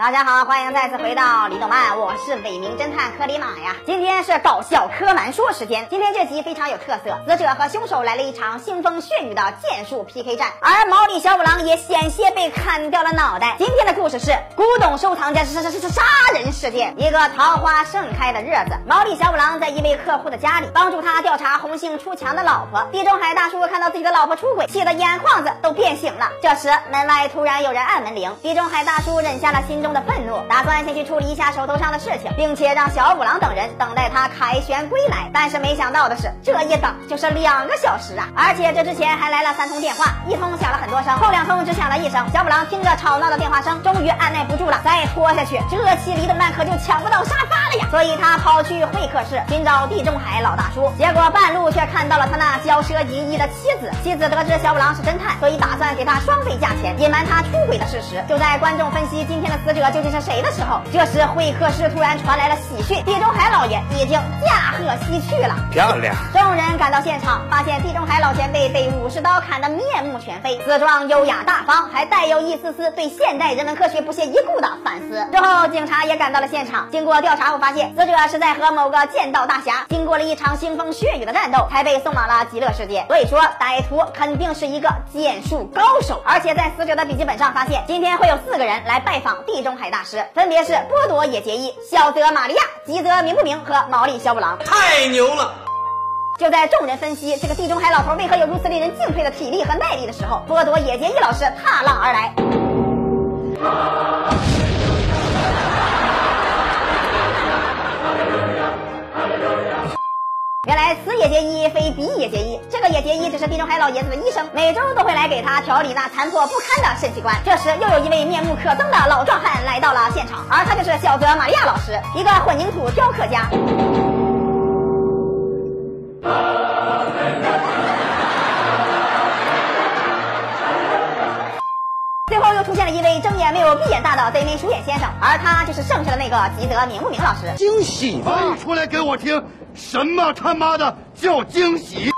大家好，欢迎再次回到李动漫，我是伪名侦探柯里马呀。今天是搞笑柯南说时间。今天这集非常有特色，死者和凶手来了一场腥风血雨的剑术 PK 战，而毛利小五郎也险些被砍掉了脑袋。今天的故事是古董收藏家是是是是杀人事件。一个桃花盛开的日子，毛利小五郎在一位客户的家里帮助他调查红杏出墙的老婆。地中海大叔看到自己的老婆出轨，气得眼眶子都变形了。这时门外突然有人按门铃，地中海大叔忍下了心中的愤怒，打算先去处理一下手头上的事情，并且让小五郎等人等待他凯旋归来。但是没想到的是，这一等就是两个小时啊！而且这之前还来了三通电话，一通响了很多声，后两通只响了一声。小五郎听着吵闹的电话声，终于按耐不住了，再拖下去，这期离动漫可就抢不到沙发了呀！所以他跑去会客室寻找地中海老大叔，结果半路却看到了他那骄奢淫逸的妻子。妻子得知小五郎是侦探，所以打算给他双倍价钱，隐瞒他出轨的事实。就在观众分析今天的死者究竟是谁的时候，这时会客室突然传来了喜讯：地中海老爷已经驾鹤西去了。漂亮！众人赶到现场，发现地中海老前辈被武士刀砍得面目全非，姿状优雅大方，还带有一丝丝对现代人文科学不屑一顾的反思。之后，警察也赶到了现场，经过调查后发现，死者是在和某个剑道大侠经过了一场腥风血雨的战斗，才被送往了极乐世界。所以说，歹徒肯定是一个剑术高手。而且在死者的笔记本上发现，今天会有四个人来拜访地中海大师，分别是波多野结衣、小泽玛利亚、吉泽明不明和毛利小五郎。太牛了！就在众人分析这个地中海老头为何有如此令人敬佩的体力和耐力的时候，波多野结衣老师踏浪而来。原来此也结衣非彼也结衣，这个也结衣只是地中海老爷子的医生，每周都会来给他调理那残破不堪的肾器官。这时又有一位面目可憎的老壮汉来到了现场，而他就是小泽玛利亚老师，一个混凝土雕刻家。最后又出现了一位睁眼没有闭眼大的贼眉鼠眼先生，而他就是剩下的那个吉泽明不明老师。惊喜吧！你出来给我听，什么他妈的叫惊喜？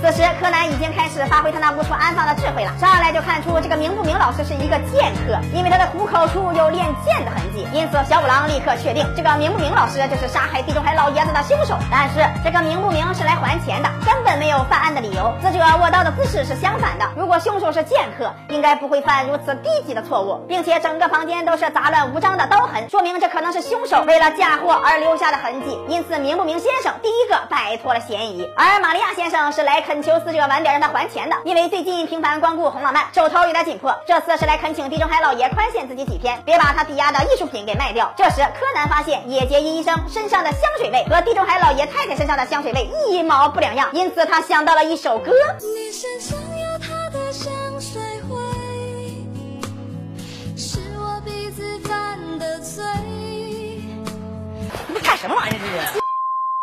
此时，柯南已经开始发挥他那无处安放的智慧了。上来就看出这个明不明老师是一个剑客，因为他的虎口处有练剑的痕迹。因此，小五郎立刻确定这个明不明老师就是杀害地中海老爷子的凶手。但是，这个明不明是来还钱的，根本没有犯案的理由。死者握刀的姿势是相反的。如果凶手是剑客，应该不会犯如此低级的错误，并且整个房间都是杂乱无章的刀痕，说明这可能是凶手为了嫁祸而留下的痕迹。因此，明不明先生第一个摆脱了嫌疑，而玛利亚先生是来恳求死者晚点让他还钱的，因为最近频繁光顾红浪漫，手头有点紧迫。这次是来恳请地中海老爷宽限自己几天，别把他抵押的艺术品给卖掉。这时，柯南发现野结衣医生身上的香水味和地中海老爷太太身上的香水味一毛不两样，因此他想到了一首歌。你身上有他的香水味，是我鼻子犯的罪。你干什么玩意儿？这是？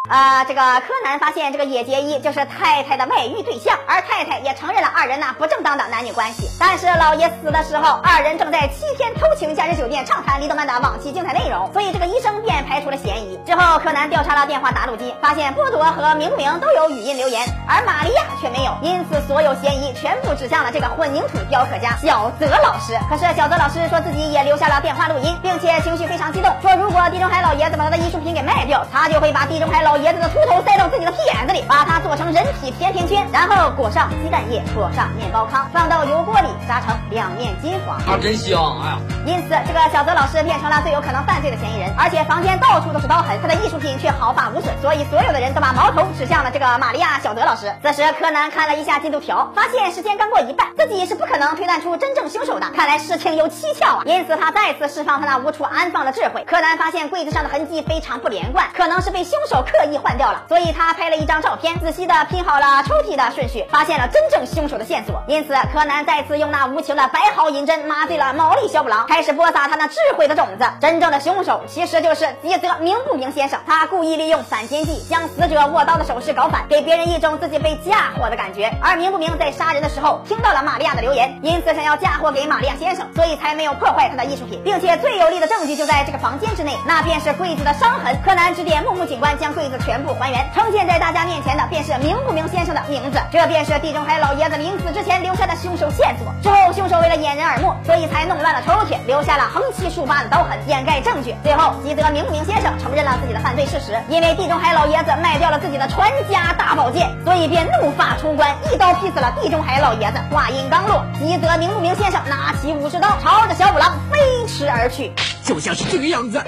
啊、这个柯南发现这个野结衣就是太太的外遇对象，而太太也承认了二人那不正当的男女关系。但是老爷死的时候，二人正在七天偷情假日酒店畅谈李动漫的往期精彩内容，所以这个医生便排除了嫌疑。之后，柯南调查了电话打录机，发现波多和明明都有语音留言，而玛利亚却没有，因此所有嫌疑全部指向了这个混凝土雕刻家小泽老师。可是小泽老师说自己也留下了电话录音，并且情绪非常激动，说如果地中海老爷子把他的艺术品给卖掉，他就会把地中海老爷子的秃头塞到自己的屁眼子里，把它做成人体甜甜圈，然后裹上鸡蛋液，裹上面包糠，放到油锅里炸成两面金黄。啊，真香！哎呀，因此，这个小泽老师变成了最有可能犯罪的嫌疑人，而且房间到处都是刀痕，他的艺术品却毫发无损，所以所有的人都把矛头指向了这个玛利亚小泽老师。此时，柯南看了一下进度条，发现时间刚过一半，自己是不可能推断出真正凶手的，看来事情有蹊跷啊！因此，他再次释放他那无处安放的智慧。柯南发现柜子上的痕迹非常不连贯，可能是被凶手刻意换掉了，所以他拍了一张照片，仔细的拼好了抽屉的顺序，发现了真正凶手的线索。因此，柯南再次用那无情的白毫银针麻醉了毛利小五郎，开始播撒他那智慧的种子。真正的凶手其实就是吉泽明不明先生，他故意利用反间计，将死者握刀的手势搞反，给别人一种自己被嫁祸的感觉。而明不明在杀人的时候听到了玛利亚的留言，因此想要嫁祸给玛利亚先生，所以才没有破坏他的艺术品，并且最有力的证据就在这个房间之内，那便是柜子的伤痕。柯南指点木木警官将柜子全部还原，呈现在大家面前的便是明不明先生的名字，这便是地中海老爷子临死之前留下的凶手线索。之后，凶手为了掩人耳目，所以才弄乱了抽屉，留下了横七竖八的刀痕，掩盖证据。最后，吉泽明不明先生承认了自己的犯罪事实，因为地中海老爷子卖掉了自己的传家大宝剑，所以便怒发冲冠，一刀劈死了地中海老爷子。话音刚落，吉泽明不明先生拿起武士刀，朝着小五郎飞驰而去。就像是这个样子。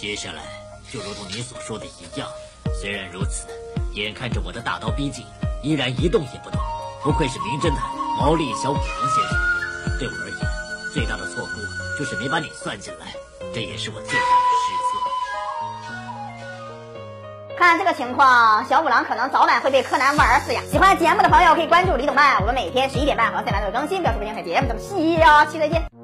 接下来就如同你所说的一样，虽然如此，眼看着我的大刀逼近，依然一动也不动。不愧是名侦探毛利小五郎先生。对我而言，最大的错误就是没把你算进来，这也是我最大的失策。看这个情况，小五郎可能早晚会被柯南玩死呀！喜欢节目的朋友可以关注李董漫，我们每天十一点半和三点都有更新，表示不精彩节目，咱们下期再见。